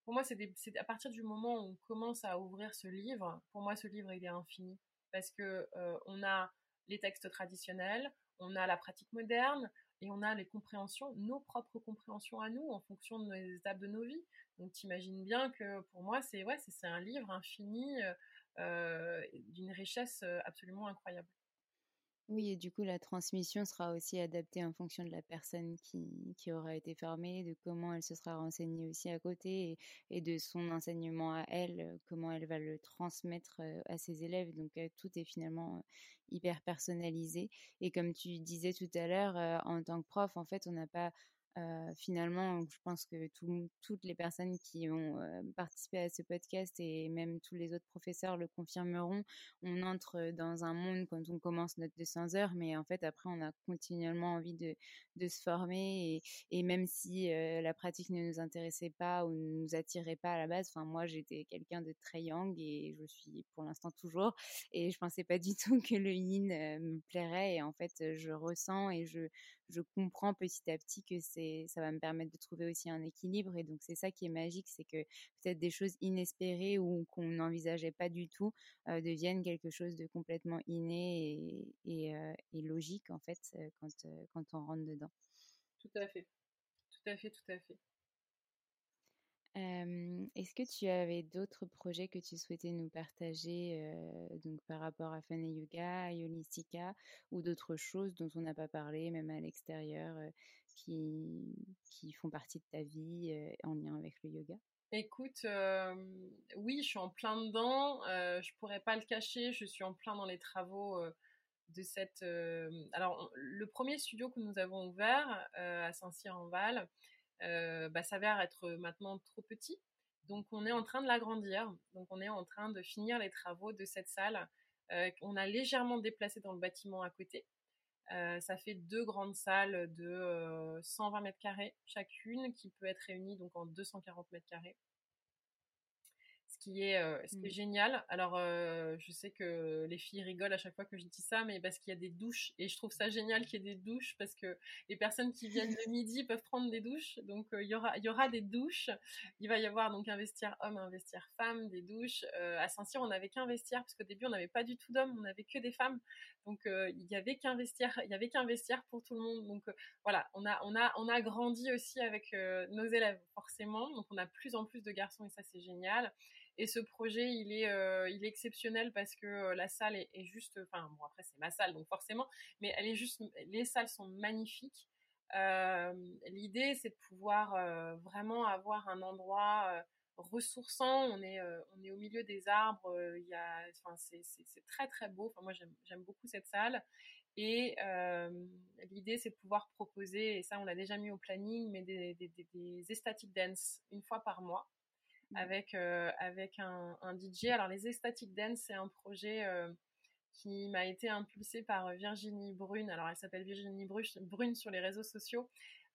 Speaker 6: pour moi, c'est à partir du moment où on commence à ouvrir ce livre, pour moi, ce livre, il est infini. Parce que on a les textes traditionnels, on a la pratique moderne, et on a les compréhensions, nos propres compréhensions à nous en fonction de nos étapes de nos vies. Donc t'imagines bien que pour moi c'est ouais c'est un livre infini euh, euh, d'une richesse euh, absolument incroyable.
Speaker 5: Oui, et du coup, la transmission sera aussi adaptée en fonction de la personne qui, qui aura été formée, de comment elle se sera renseignée aussi à côté et, et de son enseignement à elle, comment elle va le transmettre à ses élèves. Donc, tout est finalement hyper personnalisé. Et comme tu disais tout à l'heure, en tant que prof, en fait, on n'a pas finalement, je pense que toutes les personnes qui ont participé à ce podcast et même tous les autres professeurs le confirmeront, on entre dans un monde quand on commence notre 200 heures, mais en fait après on a continuellement envie de, se former et, même si la pratique ne nous intéressait pas ou ne nous attirait pas à la base, enfin moi j'étais quelqu'un de très young et je suis pour l'instant toujours et je pensais pas du (laughs) tout que le yin me plairait et en fait je ressens et je, je comprends petit à petit que c'est ça va me permettre de trouver aussi un équilibre. Et donc, c'est ça qui est magique, c'est que peut-être des choses inespérées ou qu'on n'envisageait pas du tout euh, deviennent quelque chose de complètement inné et, euh, logique, en fait, euh, quand, quand on rentre dedans.
Speaker 6: Tout à fait. Tout à fait, tout à fait.
Speaker 5: Est-ce que tu avais d'autres projets que tu souhaitais nous partager donc par rapport à Fun Yoga, à ou d'autres choses dont on n'a pas parlé, même à l'extérieur, qui, qui font partie de ta vie en lien avec le yoga?
Speaker 6: Écoute, oui, je suis en plein dedans. Je pourrais pas le cacher. Je suis en plein dans les travaux de cette. alors, le premier studio que nous avons ouvert à Saint-Cyr-en-Val, bah, s'avère être maintenant trop petit. Donc on est en train de l'agrandir. Donc on est en train de finir les travaux de cette salle. Euh, on a légèrement déplacé dans le bâtiment à côté. Euh, ça fait deux grandes salles de 120 mètres carrés chacune, qui peut être réunie donc en 240 mètres carrés. Ce qui est, euh, ce qui est
Speaker 5: Mmh.
Speaker 6: génial. Alors, euh, je sais que les filles rigolent à chaque fois que je dis ça, mais parce qu'il y a des douches et je trouve ça génial qu'il y ait des douches parce que les personnes qui viennent le (laughs) midi peuvent prendre des douches. Donc, euh, il y aura, il y aura des douches. Il va y avoir donc un vestiaire homme, un vestiaire femme, des douches. À Saint-Cyr, on n'avait qu'un vestiaire parce qu'au début, on n'avait pas du tout d'hommes, on n'avait que des femmes. Donc, il y avait qu'un vestiaire, il y avait qu'un vestiaire pour tout le monde. Donc, voilà, on a, on a, on a grandi aussi avec nos élèves, forcément. Donc, on a plus en plus de garçons et ça, c'est génial. Et ce projet, il est, euh, il est exceptionnel parce que euh, la salle est, juste, enfin bon après c'est ma salle donc forcément, mais elle est juste, les salles sont magnifiques. Euh, L'idée c'est de pouvoir vraiment avoir un endroit ressourçant. On est, au milieu des arbres. Il y a, enfin c'est très très beau. Enfin moi j'aime beaucoup cette salle. Et l'idée, c'est de pouvoir proposer, et ça on l'a déjà mis au planning, mais des, des, des, des dance une fois par mois avec, euh, avec un, DJ. Alors les ecstatic dance, c'est un projet euh, qui m'a été impulsé par Virginie Brune. Alors elle s'appelle Virginie Bru- Brune sur les réseaux sociaux.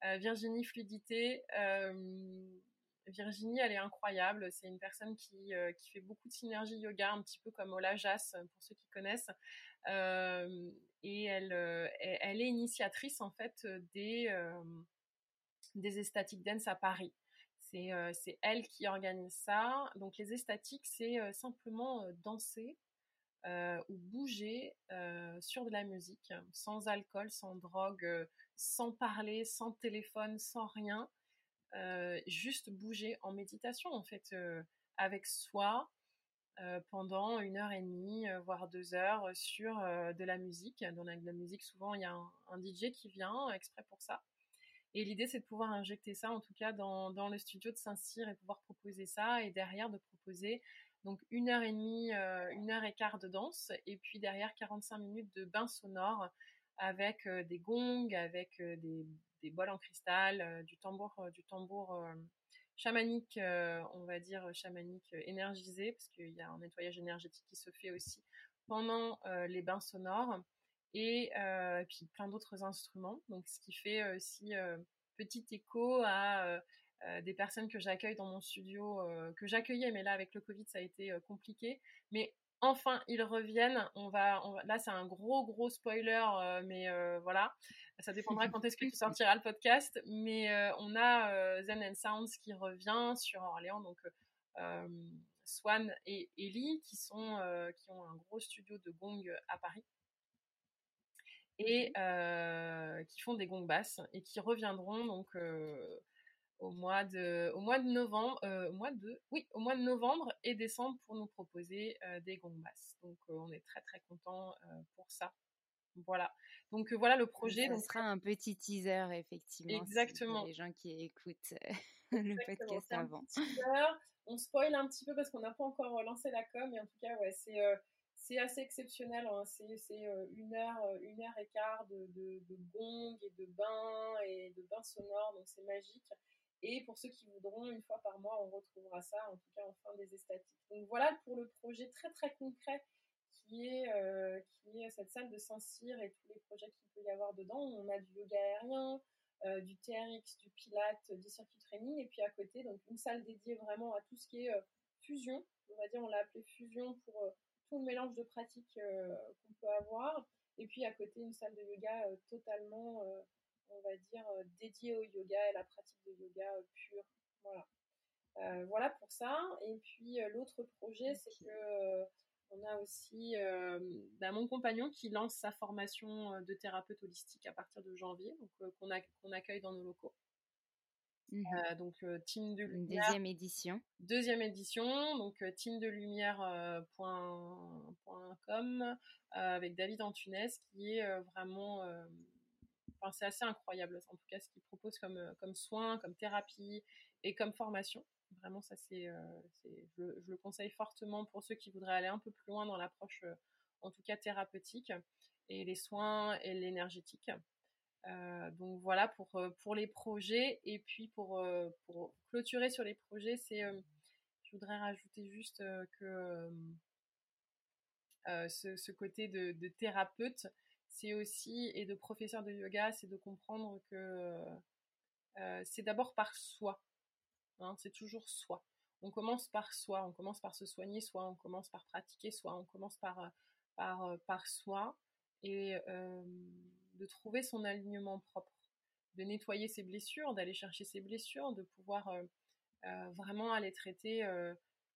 Speaker 6: Euh, Virginie Fluidité. euh, Virginie, elle est incroyable. C'est une personne qui, euh, qui fait beaucoup de synergie yoga, un petit peu comme Ola Jas, pour ceux qui connaissent. Euh, et elle, euh, elle, est initiatrice en fait des, euh, des ecstatic dance à Paris. C'est euh, c'est elle qui organise ça. Donc les estatiques, c'est euh, simplement euh, danser ou bouger sur de la musique, sans alcool, sans drogue, sans parler, sans téléphone, sans rien. Juste bouger en méditation en fait, avec soi pendant une heure et demie, voire deux heures sur de la musique. Dans la, musique, souvent il y a un DJ qui vient exprès pour ça. Et l'idée, c'est de pouvoir injecter ça, en tout cas, dans, le studio de Saint-Cyr et pouvoir proposer ça. Et derrière, de proposer donc une heure et demie, euh, une heure et quart de danse. Et puis derrière, 45 minutes de bain sonore avec euh, des gongs, avec euh, des, des bols en cristal, du tambour, du tambour chamanique, on va dire chamanique énergisé, parce qu'il y a un nettoyage énergétique qui se fait aussi pendant les bains sonores et, euh, et puis plein d'autres instruments. Donc, ce qui fait aussi euh, petit écho à euh, des personnes que j'accueille dans mon studio, euh, que j'accueillais, mais là avec le Covid, ça a été euh, compliqué. Mais enfin, ils reviennent. On va, on va... là, c'est un gros gros spoiler, mais voilà, ça dépendra quand est-ce que tu (laughs) sortiras le podcast. Mais on a Zen and Sounds qui revient sur Orléans, donc. Swan et Ellie qui sont qui ont un gros studio de gong à Paris et euh, qui font des gongs basses et qui reviendront donc euh, au mois de au mois de novembre euh, au mois de oui au mois de novembre et décembre pour nous proposer des gongs basses donc on est très très content pour ça voilà donc voilà le projet
Speaker 5: Ça
Speaker 6: donc
Speaker 5: sera un petit teaser effectivement
Speaker 6: Exactement.
Speaker 5: pour les gens qui écoutent (laughs) le
Speaker 6: Exactement,
Speaker 5: podcast avant.
Speaker 6: teaser. On spoil un petit peu parce qu'on n'a pas encore lancé la com, mais en tout cas, ouais, c'est c'est assez exceptionnel. hein. C'est euh, une heure, euh, une heure et quart de, de, gong et de bain et de bain sonore, donc c'est magique. Et pour ceux qui voudront, une fois par mois, on retrouvera ça, en tout cas en fin des estatiques. Donc voilà pour le projet très très concret qui est, euh, qui cette salle de Saint-Cyr et tous les projets qu'il peut y avoir dedans. On a du yoga aérien, du TRX, du Pilate, du circuit training, et puis à côté, donc une salle dédiée vraiment à tout ce qui est fusion. On va dire, on l'a appelé fusion pour tout le mélange de pratiques euh, qu'on peut avoir. Et puis à côté, une salle de yoga euh, totalement, euh, on va dire, dédiée au yoga et la pratique de yoga pure. Voilà. Euh, voilà pour ça. Et puis euh, l'autre projet, c'est que euh, on a aussi bah, mon compagnon qui lance sa formation de thérapeute holistique à partir de janvier, donc qu'on accueille dans nos locaux.
Speaker 5: Mhm.
Speaker 6: Euh, donc Team de
Speaker 5: Une
Speaker 6: Lumière,
Speaker 5: deuxième édition.
Speaker 6: deuxième édition, donc euh, teamdelumière.com euh, avec David Antunes qui est vraiment, enfin c'est assez incroyable en tout cas ce qu'il propose comme comme soins, comme thérapie et comme formation. Vraiment ça c'est, je, le- je le conseille fortement pour ceux qui voudraient aller un peu plus loin dans l'approche, en tout cas thérapeutique et les soins et l'énergétique. Euh, donc voilà pour, euh, pour les projets. Et puis pour, euh, pour clôturer sur les projets, c'est, je voudrais rajouter juste que ce, côté de, thérapeute, c'est aussi, et de professeur de yoga, c'est de comprendre que c'est d'abord par soi. hein, c'est toujours soi. on commence par soi, on commence par se soigner soi, on commence par pratiquer soi, on commence par, par, par soi et de trouver son alignement propre, de nettoyer ses blessures, d'aller chercher ses blessures, de pouvoir vraiment aller traiter,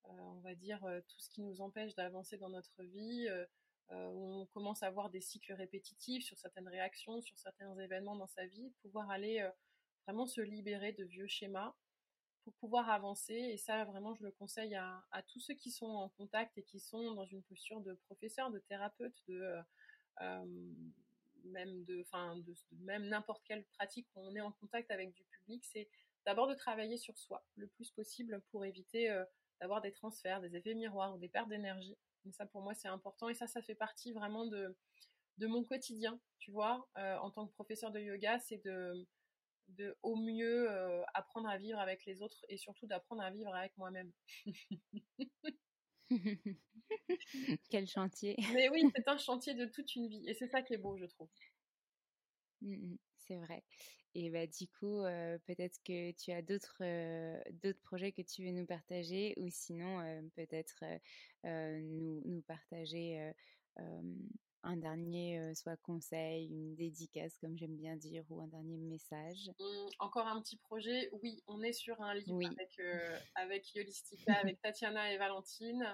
Speaker 6: on va dire, tout ce qui nous empêche d'avancer dans notre vie, où on commence à avoir des cycles répétitifs sur certaines réactions, sur certains événements dans sa vie, pouvoir aller vraiment se libérer de vieux schémas pour pouvoir avancer. Et ça, vraiment, je le conseille à, tous ceux qui sont en contact et qui sont dans une posture de professeur, de thérapeute, de même de, enfin, de, même n'importe quelle pratique où on est en contact avec du public, c'est d'abord de travailler sur soi le plus possible pour éviter d'avoir des transferts, des effets miroirs ou des pertes d'énergie. Et ça, pour moi, c'est important. Et ça, ça fait partie vraiment de, de mon quotidien, tu vois, en tant que professeur de yoga, c'est de, de au mieux apprendre à vivre avec les autres et surtout d'apprendre à vivre avec moi-même. (laughs) (laughs)
Speaker 5: Quel chantier. (laughs)
Speaker 6: Mais oui, c'est un chantier de toute une vie et c'est ça qui est beau, je trouve.
Speaker 5: Mmh c'est vrai. Et bah du coup, peut-être que tu as d'autres d'autres projets que tu veux nous partager ou sinon peut-être nous, nous partager un dernier soit conseil, une dédicace comme j'aime bien dire ou un dernier message.
Speaker 6: Mmh, encore un petit projet. Oui, on est sur un livre avec (laughs) avec Yolistica, avec Tatiana et Valentine.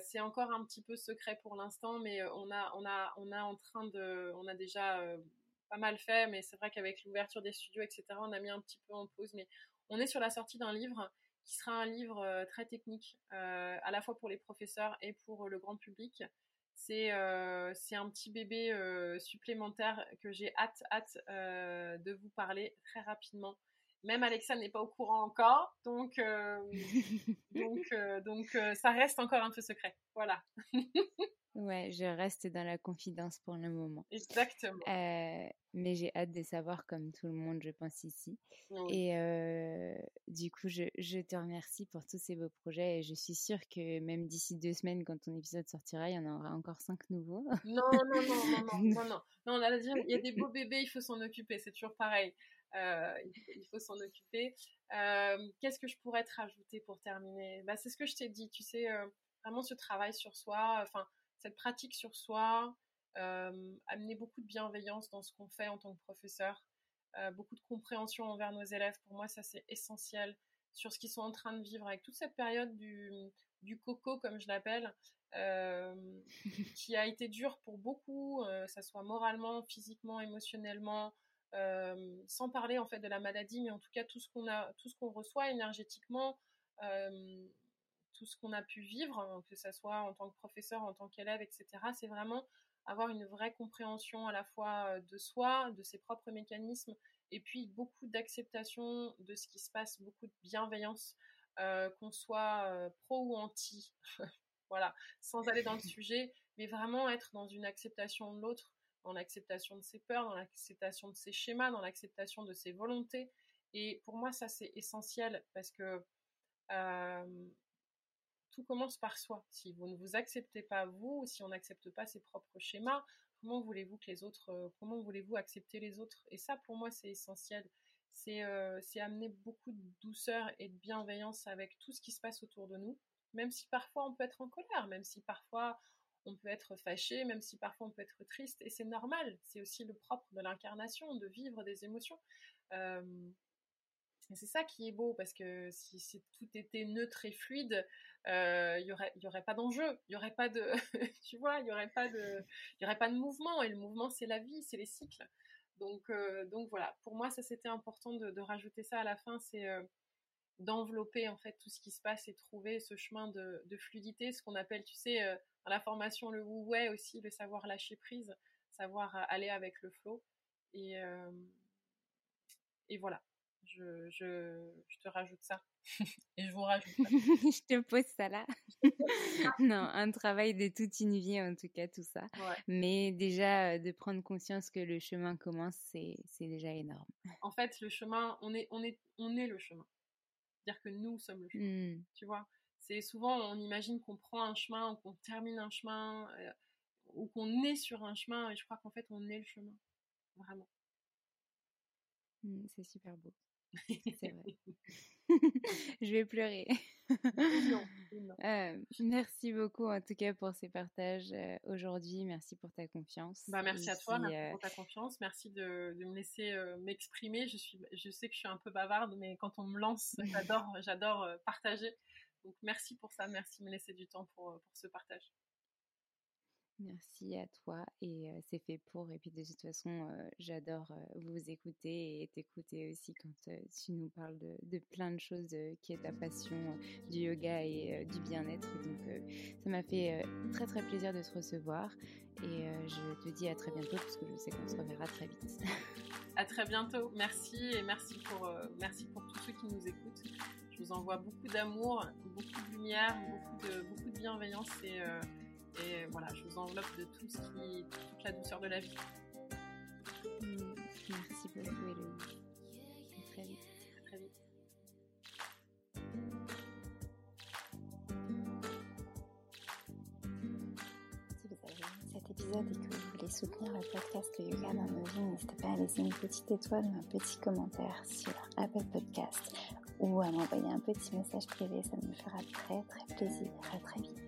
Speaker 6: C'est encore un petit peu secret pour l'instant, mais on a, déjà pas mal fait, mais c'est vrai qu'avec l'ouverture des studios, etc., on a mis un petit peu en pause. Mais on est sur la sortie d'un livre qui sera un livre euh, très technique, euh, à la fois pour les professeurs et pour le grand public. C'est euh, un petit bébé supplémentaire que j'ai hâte, hâte de vous parler très rapidement. Même Alexa n'est pas au courant encore, donc, (laughs) donc, donc ça reste encore un peu secret. Voilà. (laughs)
Speaker 5: Ouais, je reste dans la confidence pour le moment.
Speaker 6: Exactement.
Speaker 5: Euh, mais j'ai hâte de savoir, comme tout le monde, je pense ici. Et euh, du coup, je, je, te remercie pour tous ces beaux projets. Et je suis sûre que même d'ici deux semaines, quand ton épisode sortira, il y en aura encore cinq nouveaux.
Speaker 6: Non, non, non, non, non, (laughs) non, non. non il y a des beaux bébés, il faut s'en occuper. C'est toujours pareil. Euh, il faut, s'en occuper. Qu'est-ce que je pourrais te rajouter pour terminer? Bah, C'est ce que je t'ai dit. Tu sais, vraiment ce travail sur soi. Enfin cette pratique sur soi, euh, amener beaucoup de bienveillance dans ce qu'on fait en tant que professeur, euh, beaucoup de compréhension envers nos élèves. Pour moi, ça c'est essentiel sur ce qu'ils sont en train de vivre avec toute cette période du, du coco, comme je l'appelle, euh, (laughs) qui a été dure pour beaucoup, que ça soit moralement, physiquement, émotionnellement. Sans parler en fait de la maladie, mais en tout cas tout ce qu'on a, tout ce qu'on reçoit énergétiquement, tout ce qu'on a pu vivre, hein, que ce soit en tant que professeur, en tant qu'élève, etc. C'est vraiment avoir une vraie compréhension à la fois de soi, de ses propres mécanismes, et puis beaucoup d'acceptation de ce qui se passe, beaucoup de bienveillance, euh, qu'on soit pro ou anti, (laughs) voilà, sans aller dans le (laughs) sujet, mais vraiment être dans une acceptation de l'autre, dans l'acceptation de ses peurs, dans l'acceptation de ses schémas, dans l'acceptation de ses volontés. Et pour moi, ça c'est essentiel parce que tout commence par soi. Si vous ne vous acceptez pas vous, si on n'accepte pas ses propres schémas, comment voulez-vous que les autres, euh, comment voulez-vous accepter les autres? Et ça, pour moi, c'est essentiel. Euh, c'est amener beaucoup de douceur et de bienveillance avec tout ce qui se passe autour de nous, même si parfois on peut être en colère, même si parfois on peut être fâché, même si parfois on peut être triste, et c'est normal. C'est aussi le propre de l'incarnation, de vivre des émotions. Euh, c'est ça qui est beau, parce que si, tout était neutre et fluide, il aurait, y aurait pas d'enjeu, il y aurait pas de, (laughs) tu vois, il y aurait pas de, y aurait pas de mouvement. Et le mouvement, c'est la vie, c'est les cycles. Donc, donc voilà. Pour moi, ça c'était important de, rajouter ça à la fin, c'est d'envelopper en fait tout ce qui se passe et trouver ce chemin de, fluidité, ce qu'on appelle, tu sais, dans la formation le wu aussi, le savoir lâcher prise, savoir aller avec le flow. Et, et voilà je, je, te rajoute ça. (laughs) Et je vous rajoute ça. (laughs)
Speaker 5: je te pose ça là. (laughs) non, un travail de toute une vie en tout cas, tout ça. Mais déjà, euh, de prendre conscience que le chemin commence, c'est déjà énorme.
Speaker 6: En fait, le chemin, on est, on est, on est le chemin. C'est-à-dire que nous sommes le chemin. Mmh. Tu vois? C'est souvent, on imagine qu'on prend un chemin ou qu'on termine un chemin euh, ou qu'on est sur un chemin et je crois qu'en fait, on est le chemin. Vraiment.
Speaker 5: Mmh, c'est super beau. C'est vrai. (laughs) (laughs) je vais pleurer. (laughs) Euh, merci beaucoup en tout cas pour ces partages euh, aujourd'hui. Merci pour ta confiance.
Speaker 6: Bah, merci à toi, merci pour ta confiance. Merci de, de me laisser m'exprimer. Je, suis, je sais que je suis un peu bavarde, mais quand on me lance, j'adore, j'adore partager. Donc merci pour ça, merci de me laisser du temps pour, pour ce partage.
Speaker 5: Merci à toi et c'est fait pour. Et puis de toute façon, j'adore vous écouter et t'écouter aussi quand tu nous parles de, plein de choses qui est ta passion du yoga et du bien-être. Donc ça m'a fait très très plaisir de te recevoir et je te dis à très bientôt parce que je sais qu'on se reverra très vite. (laughs)
Speaker 6: à très bientôt. Merci et merci pour, merci pour tous ceux qui nous écoutent. Je vous envoie beaucoup d'amour, beaucoup de lumière, beaucoup de, beaucoup de bienveillance et et voilà, je vous enveloppe de tout ce qui, toute la douceur de la vie.
Speaker 5: Mm, merci beaucoup, Héloïse. À très vite.
Speaker 6: À très vite.
Speaker 4: Si vous avez aimé cet épisode et que vous voulez soutenir le podcast Le Yoga dans nos vies, n'hésitez pas à laisser une petite étoile ou un petit commentaire sur Apple Podcast ou à m'envoyer un petit message privé, ça me fera très très plaisir. À très vite.